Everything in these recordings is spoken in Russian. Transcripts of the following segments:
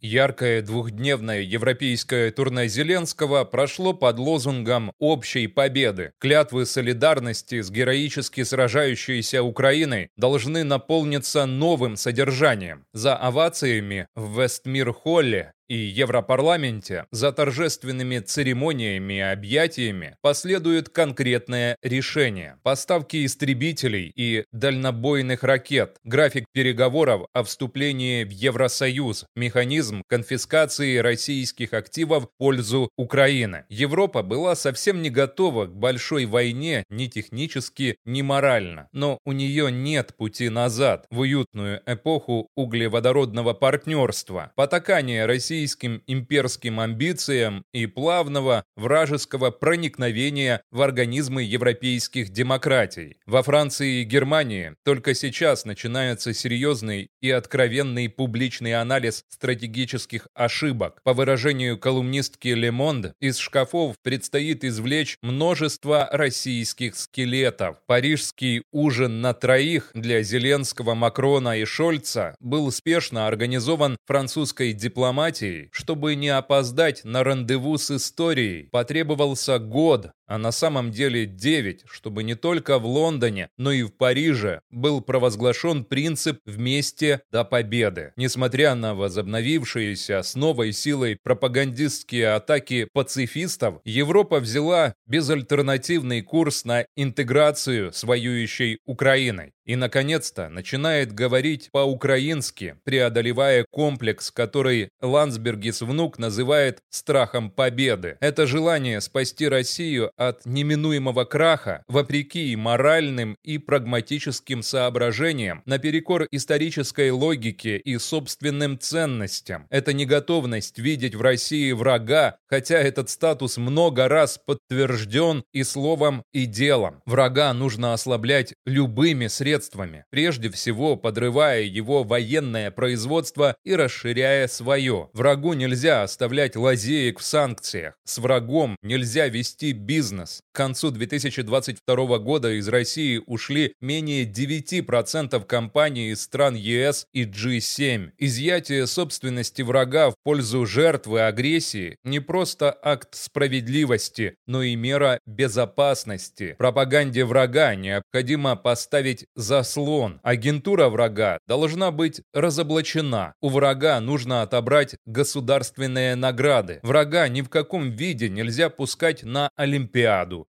Яркое двухдневное европейское турне Зеленского прошло под лозунгом «Общей победы». Клятвы солидарности с героически сражающейся Украиной должны наполниться новым содержанием. За овациями в Вестмир-Холле и Европарламенте за торжественными церемониями и объятиями последует конкретное решение. Поставки истребителей и дальнобойных ракет, график переговоров о вступлении в Евросоюз, механизм конфискации российских активов в пользу Украины. Европа была совсем не готова к большой войне ни технически, ни морально. Но у нее нет пути назад в уютную эпоху углеводородного партнерства. Потакание России российским имперским амбициям и плавного вражеского проникновения в организмы европейских демократий. Во Франции и Германии только сейчас начинается серьезный и откровенный публичный анализ стратегических ошибок. По выражению колумнистки Monde, из шкафов предстоит извлечь множество российских скелетов. Парижский ужин на троих для Зеленского, Макрона и Шольца был успешно организован французской дипломатией Россией. Чтобы не опоздать на рандеву с историей, потребовался год, а на самом деле 9, чтобы не только в Лондоне, но и в Париже был провозглашен принцип «вместе до победы». Несмотря на возобновившиеся с новой силой пропагандистские атаки пацифистов, Европа взяла безальтернативный курс на интеграцию с воюющей Украиной и, наконец-то, начинает говорить по-украински, преодолевая комплекс, который Ландсбергис внук называет «страхом победы». Это желание спасти Россию от неминуемого краха, вопреки моральным и прагматическим соображениям, наперекор исторической логике и собственным ценностям. Это неготовность видеть в России врага, хотя этот статус много раз подтвержден и словом, и делом. Врага нужно ослаблять любыми средствами прежде всего подрывая его военное производство и расширяя свое. Врагу нельзя оставлять лазеек в санкциях. С врагом нельзя вести бизнес. К концу 2022 года из России ушли менее 9% компаний из стран ЕС и G7. Изъятие собственности врага в пользу жертвы агрессии не просто акт справедливости, но и мера безопасности. Пропаганде врага необходимо поставить заслон. Агентура врага должна быть разоблачена. У врага нужно отобрать государственные награды. Врага ни в каком виде нельзя пускать на Олимпиаду.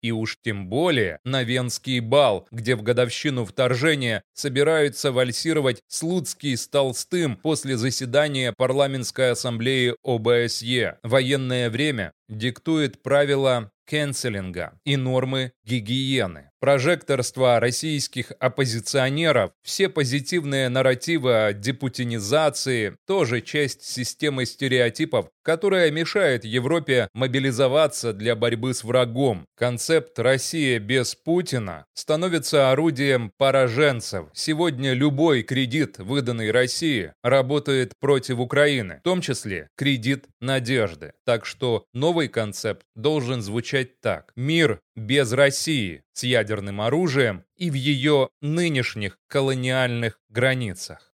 И уж тем более на Венский бал, где в годовщину вторжения собираются вальсировать Слуцкий с Толстым после заседания парламентской ассамблеи ОБСЕ. Военное время диктует правила кэнселинга и нормы гигиены. Прожекторство российских оппозиционеров, все позитивные нарративы о депутинизации – тоже часть системы стереотипов, которая мешает Европе мобилизоваться для борьбы с врагом. Концепт «Россия без Путина» становится орудием пораженцев. Сегодня любой кредит, выданный России, работает против Украины, в том числе кредит надежды. Так что новый концепт должен звучать так. Мир без России с ядерным оружием и в ее нынешних колониальных границах.